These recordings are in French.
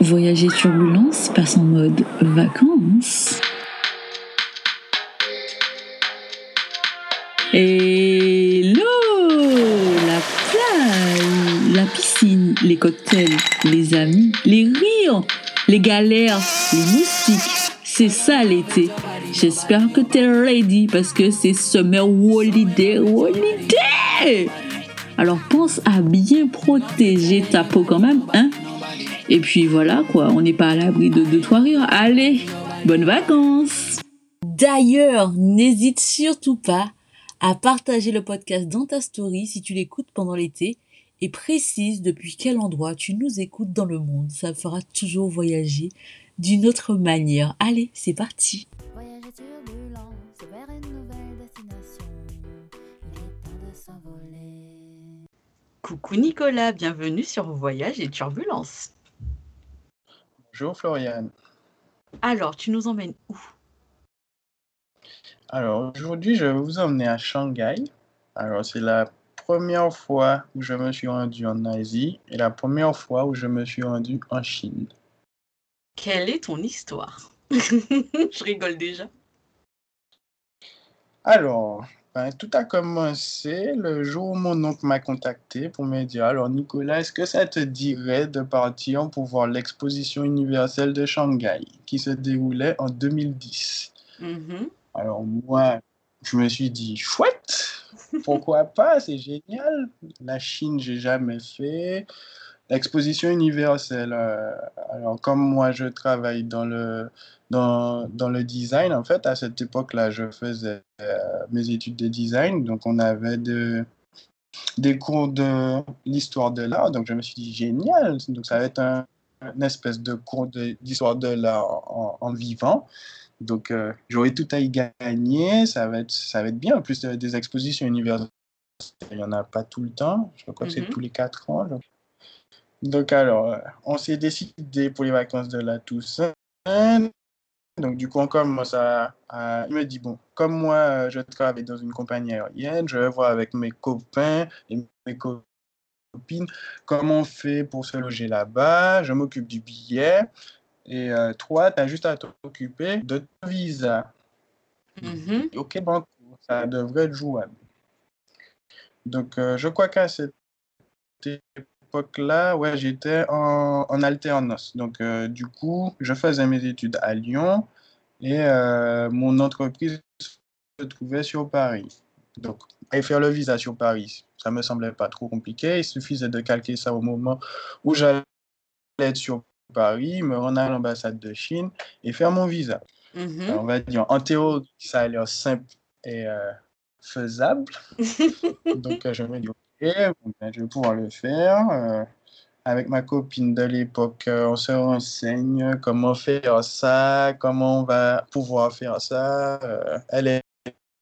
Voyager Turbulence passe en mode vacances. Hello La plage, la piscine, les cocktails, les amis, les rires, les galères, les moustiques. C'est ça l'été. J'espère que t'es ready parce que c'est Summer Holiday Holiday Alors pense à bien protéger ta peau quand même, hein Et puis voilà quoi, on n'est pas à l'abri de deux trois rires. Allez, bonnes vacances D'ailleurs, n'hésite surtout pas à partager le podcast dans ta story si tu l'écoutes pendant l'été et précise depuis quel endroit tu nous écoutes dans le monde. Ça fera toujours voyager d'une autre manière. Allez, c'est parti. Voyager turbulence vers une nouvelle destination. Il est temps de s'envoler. Coucou Nicolas, bienvenue sur Voyage et Turbulence. Bonjour Floriane. Alors, tu nous emmènes où? Alors aujourd'hui, je vais vous emmener à Shanghai. Alors c'est la première fois où je me suis rendu en Asie et la première fois où je me suis rendu en Chine. Quelle est ton histoire? Je rigole déjà. Alors, ben, tout a commencé le jour où mon oncle m'a contacté pour me dire Alors, Nicolas, est-ce que ça te dirait de partir pour voir l'exposition universelle de Shanghai qui se déroulait en 2010 alors moi, je me suis dit, chouette, pourquoi pas, c'est génial. La Chine, j'ai jamais fait. L'exposition universelle, euh, alors comme moi je travaille dans le, dans, dans le design, en fait, à cette époque-là, je faisais euh, mes études de design, donc on avait de, des cours de l'histoire de l'art, donc je me suis dit, génial, donc ça va être un, une espèce de cours d'histoire de l'art en, vivant. Donc, euh, j'aurai tout à y gagner. Ça va être, ça va être bien. En plus, des expositions universelles, il n'y en a pas tout le temps. Je crois que c'est mhm. tous les quatre ans. Donc, alors, euh, on s'est décidé pour les vacances de la Toussaint. Donc, du coup, on commence à, Il me dit, bon, comme moi, euh, je travaille dans une compagnie aérienne, je vais voir avec mes copains et mes copines comment on fait pour se loger là-bas. Je m'occupe du billet. Et euh, toi, tu as juste à t'occuper de ton visa. Mm-hmm. OK, bon, ça devrait être jouable. Donc, euh, je crois qu'à cette époque-là, ouais, j'étais en, en, alternance. Donc, euh, du coup, je faisais mes études à Lyon et mon entreprise se trouvait sur Paris. Donc, et faire le visa sur Paris, ça me semblait pas trop compliqué. Il suffisait de calquer ça au moment où j'allais être sur Paris, me rendre à l'ambassade de Chine et faire mon visa. Mm-hmm. on va dire, en théorie, ça a l'air simple et euh, faisable. Donc, euh, je me dis, ben, je vais pouvoir le faire. Euh, avec ma copine de l'époque, on se renseigne comment faire ça, comment on va pouvoir faire ça. elle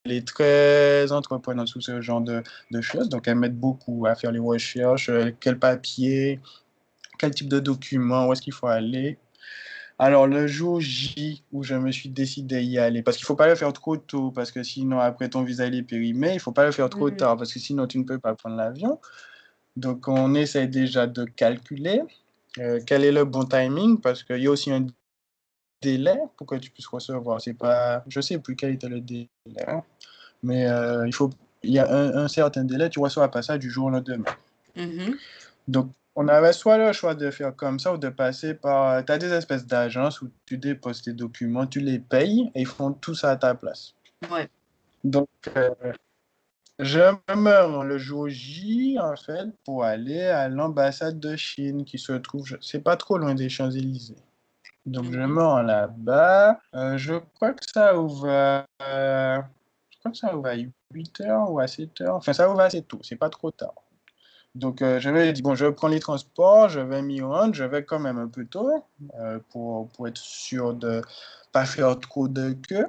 est très entreprenante sous ce genre de, de, choses. Donc, elle m'aide beaucoup à faire les recherches, quel papier, quel type de document, où est-ce qu'il faut aller. Alors, le jour J où je me suis décidé y aller, parce qu'il ne faut pas le faire trop tôt, parce que sinon, après ton visa, il est périmé. Il ne faut pas le faire trop tard, parce que sinon, tu ne peux pas prendre l'avion. Donc, on essaie déjà de calculer euh, quel est le bon timing, parce qu'il y a aussi un délai pour que tu puisses recevoir. C'est pas, je ne sais plus quel était le délai, hein. mais euh, il, faut, il y a un, certain délai, tu reçois pas ça du jour au lendemain. Mm-hmm. Donc, on avait soit le choix de faire comme ça ou de passer par. Tu as des espèces d'agences où tu déposes tes documents, tu les payes et ils font tout ça à ta place. Ouais. Donc, euh, je me rends le jour J, en fait, pour aller à l'ambassade de Chine qui se trouve, c'est pas trop loin des Champs-Élysées. Donc, je me rends là-bas. Euh, je crois que ça ouvre. Euh, je crois que ça ouvre à 8h ou à 7h. Enfin, ça ouvre assez tôt, c'est pas trop tard. Donc, euh, je vais dire, bon, je prends les transports, je vais m'y rendre, je vais quand même un peu tôt euh, pour, pour, être sûr de ne pas faire trop de queue.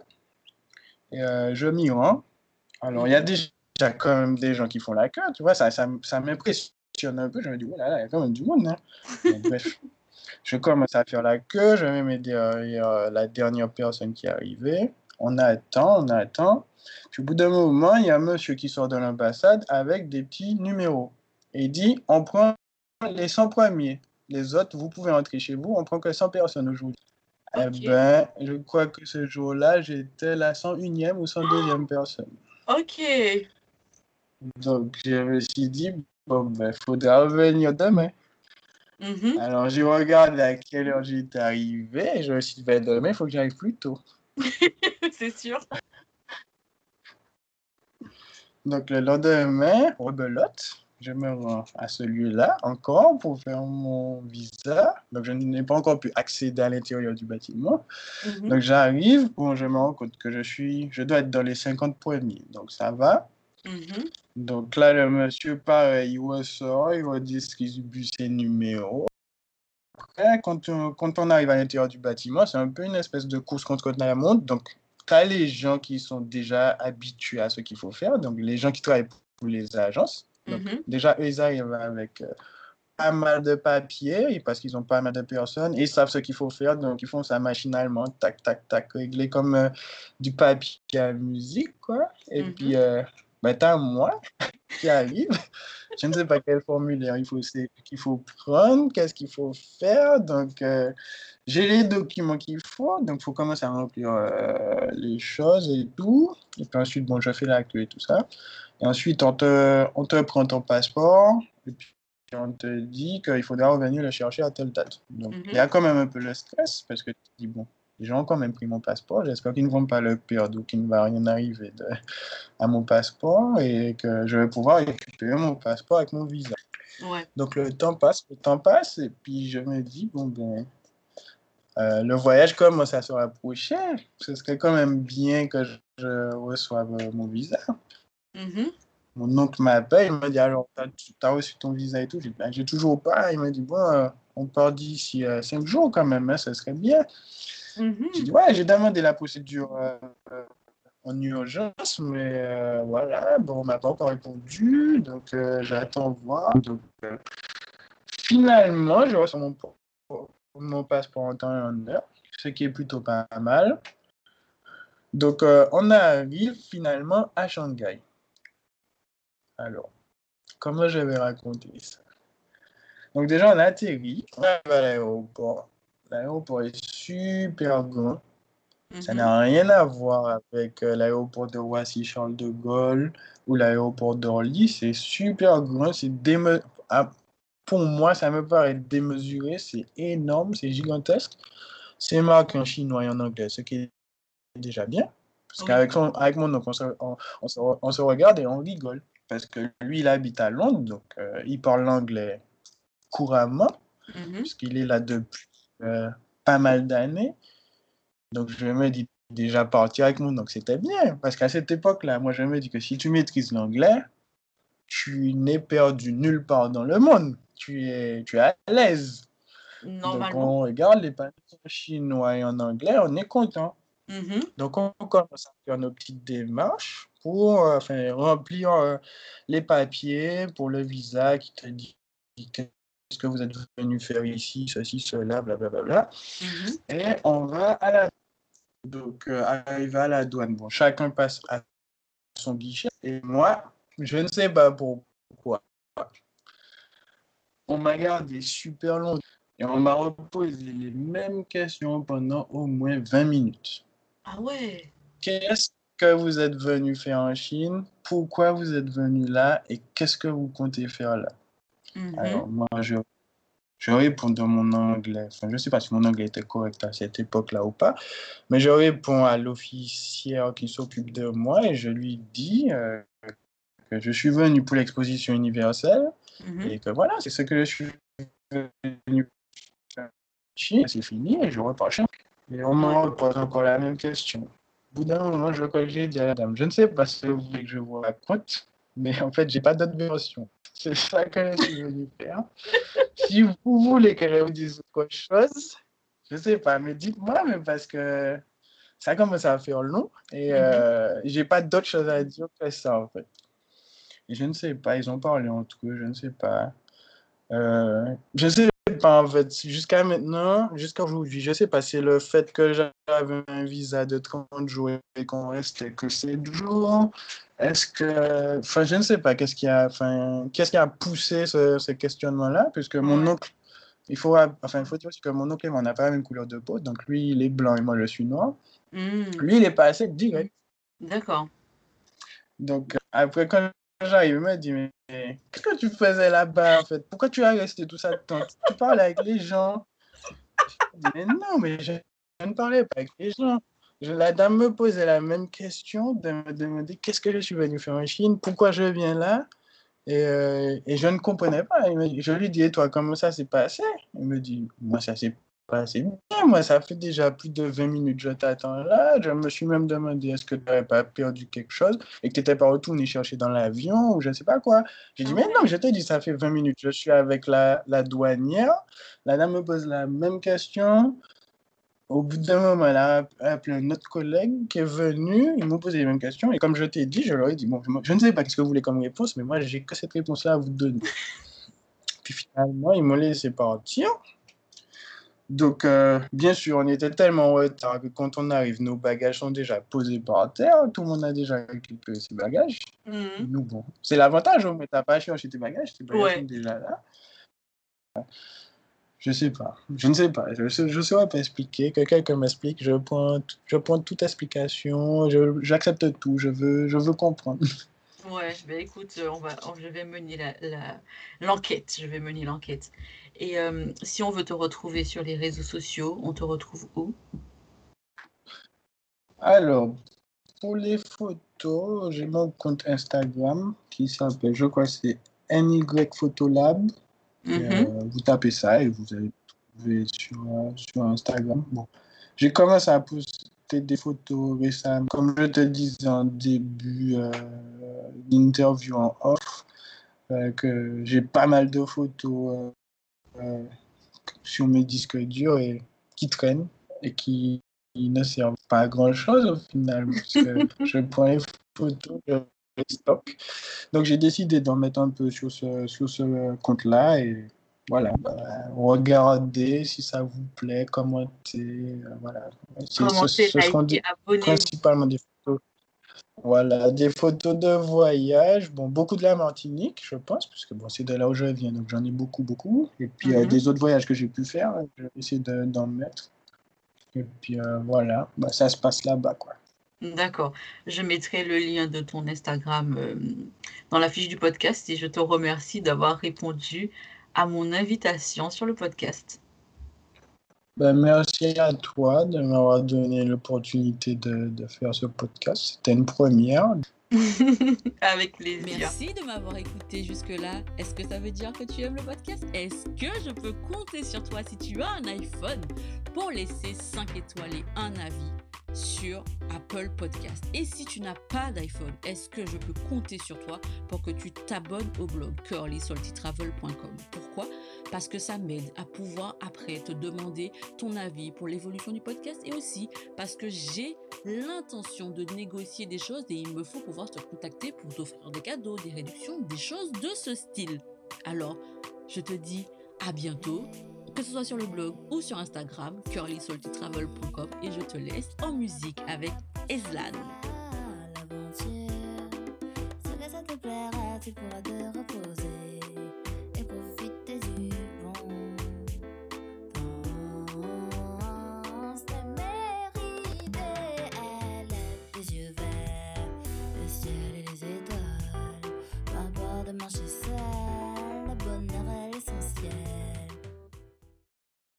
Et euh, je m'y rends. Alors, il y a déjà quand même des gens qui font la queue, tu vois, ça, ça, ça m'impressionne un peu. Je me dis, oh là là, il y a quand même du monde. Hein. bref, je commence à faire la queue, je vais m'aider la dernière personne qui est arrivée. On attend, on attend. Puis au bout d'un moment, il y a un monsieur qui sort de l'ambassade avec des petits numéros et dit on prend les 100 premiers. les autres, vous pouvez entrer chez vous, on prend que 100 personnes aujourd'hui. Eh ben, je crois que ce jour-là, j'étais la 101e ou 102e personne. Ok. Donc, je me suis dit, bon, ben, faudra revenir demain. Mhm. Alors, j'ai regardé à quelle heure j'étais arrivé et je me suis dit, ben, demain, il faut que j'arrive plus tôt. C'est sûr. Donc, le lendemain, rebelote, je me rends à ce lieu-là encore pour faire mon visa. Donc, je n'ai pas encore pu accéder à l'intérieur du bâtiment. Mhm. Donc, j'arrive, bon, je me rends compte que je suis, je dois être dans les 50 premiers. Donc, ça va. Mhm. Donc là, le monsieur, pareil, il ressort, il redistribue ses numéros. Après, quand on, quand on arrive à l'intérieur du bâtiment, c'est un peu une espèce de course contre la montre. Donc, tu as les gens qui sont déjà habitués à ce qu'il faut faire, donc les gens qui travaillent pour les agences. Donc, Mhm. déjà, eux, ils arrivent avec euh, pas mal de papiers, et parce qu'ils ont pas mal de personnes, et ils savent ce qu'il faut faire, donc ils font ça machinalement, tac, tac, tac, réglé comme euh, du papier à musique, quoi. Et Mhm. puis, euh, ben, t'as moi qui arrive. Je ne sais pas quel formulaire il faut, qu'il faut prendre, qu'est-ce qu'il faut faire. Donc, euh, j'ai les documents qu'il faut. Donc, il faut commencer à remplir euh, les choses et tout. Et puis ensuite, bon, je fais l'acte et tout ça. Et ensuite, on te, on te prend ton passeport. Et puis, on te dit qu'il faudra revenir le chercher à telle date. Donc, il y a quand même un peu le stress parce que tu te dis, bon, ont quand même pris mon passeport. J'espère qu'ils ne vont pas le perdre ou qu'il ne va rien arriver de- à mon passeport et que je vais pouvoir récupérer mon passeport avec mon visa. Ouais. Donc le temps passe, le temps passe, et puis je me dis, bon ben, euh, le voyage commence à se rapprocher. Ce serait quand même bien que je, je reçoive euh, mon visa. Mhm. Mon oncle m'appelle, il me dit, alors, t'as as reçu ton visa et tout? J'ai ben, j'ai toujours pas. Il me dit, bon, euh, on part d'ici cinq jours quand même, hein, ça serait bien. Mhm. J'ai ouais, j'ai demandé la procédure euh, en urgence, mais euh, voilà, bon, on m'a pas encore répondu, donc euh, j'attends voir. Donc, finalement, je reçois mon, mon passeport en temps et en heure, ce qui est plutôt pas mal. Donc, on arrive finalement à Shanghai. Alors, comment je vais raconter ça? Donc, déjà, on atterrit, on à l'aéroport. L'aéroport est super grand. Ça Mhm. n'a rien à voir avec euh, l'aéroport de Roissy-Charles de Gaulle ou l'aéroport d'Orly. C'est super grand. C'est déme- ah, Pour moi, ça me paraît démesuré. C'est énorme, c'est gigantesque. C'est marqué en chinois et en anglais, ce qui est déjà bien. Parce qu'avec avec mon oncle, on se, on- on se re- on se regarde et on rigole. Parce que lui, il habite à Londres, donc euh, il parle l'anglais couramment Mhm. puisqu'il est là depuis euh, pas mal d'années. Donc je me dis déjà partir avec mon oncle, c'était bien, parce qu'à cette époque-là, moi je me dis que si tu maîtrises l'anglais, tu n'es perdu nulle part dans le monde. Tu es, tu es à l'aise. Donc on regarde les panneaux en chinois et en anglais, on est content. Mhm. Donc on commence à faire nos petites démarches pour euh, enfin, remplir euh, les papiers pour le visa qui te dit qu'est-ce que vous êtes venu faire ici, ceci, cela, blablabla. Mhm. Et on va à la donc euh, arrivé à la douane. Bon, chacun passe à son guichet. Et moi, je ne sais pas pourquoi. On m'a gardé super longtemps et on m'a reposé les mêmes questions pendant au moins 20 minutes. Ah ouais. Qu'est-ce que vous êtes venu faire en Chine? Pourquoi vous êtes venu là? Et qu'est-ce que vous comptez faire là? Alors, moi, je, je réponds dans mon anglais. Enfin, je ne sais pas si mon anglais était correct à cette époque-là ou pas, mais je réponds à l'officière qui s'occupe de moi et je lui dis euh, que je suis venu pour l'exposition universelle Mhm. et que voilà, c'est ce que je suis venu. C'est fini et je repars chez moi. Et on me repose encore la même question. Au bout d'un moment, je crois que j'ai dit à la dame, je ne sais pas ce que vous voulez que je vous raconte, mais en fait, j'ai pas d'autre version. C'est ça que je suis venu faire. Si vous voulez que je vous dise autre chose, je sais pas, mais dites-moi, mais parce que ça commence à faire long et Mhm. euh, j'ai pas d'autre chose à dire que ça, en fait. Et je ne sais pas, ils ont parlé entre eux, je ne sais pas. Euh, je sais pas, en fait, jusqu'à maintenant, jusqu'à aujourd'hui, je ne sais pas, c'est le fait que j'avais un visa de 30 jours et qu'on restait que 7 jours. Est-ce que, enfin, je ne sais pas, qu'est-ce qui a, enfin, qu'est-ce qui a poussé ce, ce questionnement-là, puisque mon oncle il faut, enfin, il faut dire aussi que mon oncle et moi, on n'a pas la même couleur de peau. Donc lui, il est blanc et moi, je suis noir. Hmm. Lui, il est passé direct. D'accord. Donc après, quand j'arrive, il me dit, mais qu'est-ce que tu faisais là-bas en fait? Pourquoi tu as resté tout ça de temps? Tu parles avec les gens. Je dis, mais non, mais je ne parlais pas avec les gens. La dame me posait la même question, de me demander qu'est-ce que je suis venu faire en Chine, pourquoi je viens là? Et, euh, et je ne comprenais pas. Je lui dis, et toi, comment ça s'est passé? Il me dit, moi, ça s'est passé bien. Moi, ça fait déjà plus de 20 minutes que je t'attends là. Je me suis même demandé, est-ce que tu n'avais pas perdu quelque chose et que tu n'étais pas retourné chercher dans l'avion ou je ne sais pas quoi. J'ai dit, mais non, je t'ai dit, ça fait 20 minutes. Je suis avec la, la douanière. La dame me pose la même question. Au bout d'un moment, elle a appelé un autre collègue qui est venu, il m'a posé les mêmes questions, et comme je t'ai dit, je leur ai dit, bon, je ne sais pas ce que vous voulez comme réponse, mais moi, j'ai que cette réponse-là à vous donner. Puis finalement, ils m'ont laissé partir. Donc, euh, bien sûr, on était tellement en retard que quand on arrive, nos bagages sont déjà posés par terre, tout le monde a déjà récupéré ses bagages. Mhm. Nous, bon, c'est l'avantage, hein, mais t'as pas à chercher tes bagages, tes bagages Ouais. sont déjà là. Je sais pas, je ne sais pas, je ne saurais pas expliquer, que quelqu'un m'explique, je prends, je prends toute explication, j'accepte tout, je veux, je veux comprendre. Ouais, ben écoute, euh, on va, on- je vais mener la, la- l'enquête. Je vais mener l'enquête. Et euh, si on veut te retrouver sur les réseaux sociaux, on te retrouve où? Alors, pour les photos, j'ai mon compte Instagram qui s'appelle, je crois, c'est NY Photolab. Et, Mhm. euh, vous tapez ça et vous allez trouver sur, euh, sur Instagram. Bon. J'ai commencé à poster des photos récemment. Comme je te disais en début euh, d'interview en off, euh, que j'ai pas mal de photos euh, sur mes disques durs et qui traînent et qui, ne servent pas à grand chose au final. Parce que je prends les photos, je les stocke. Donc j'ai décidé d'en mettre un peu sur ce, sur ce compte-là et voilà, bah, regardez si ça vous plaît, commentez, euh, voilà. Ce- des- abonner. principalement des photos. Voilà, des photos de voyage, bon, beaucoup de la Martinique, je pense, parce que bon, c'est de là où je viens, donc j'en ai beaucoup, beaucoup. Et puis euh, Mhm. des autres voyages que j'ai pu faire, je vais essayer de- d'en mettre. Et puis euh, voilà, bah, ça se passe là-bas, quoi. D'accord. Je mettrai le lien de ton Instagram euh, dans la fiche du podcast et je te remercie d'avoir répondu à mon invitation sur le podcast. Ben, merci à toi de m'avoir donné l'opportunité de, de faire ce podcast. C'était une première. Avec plaisir. Merci de m'avoir écouté jusque-là. Est-ce que ça veut dire que tu aimes le podcast? Est-ce que je peux compter sur toi si tu as un iPhone? Pour laisser 5 étoiles et un avis sur Apple Podcast. Et si tu n'as pas d'iPhone, est-ce que je peux compter sur toi pour que tu t'abonnes au blog curlysaltytravel.com Pourquoi? Parce que ça m'aide à pouvoir après te demander ton avis pour l'évolution du podcast et aussi parce que j'ai l'intention de négocier des choses et il me faut pouvoir te contacter pour t'offrir des cadeaux, des réductions, des choses de ce style. Alors, je te dis à bientôt, que ce soit sur le blog ou sur Instagram, curlysaltytravel.com et je te laisse en musique avec Eslan.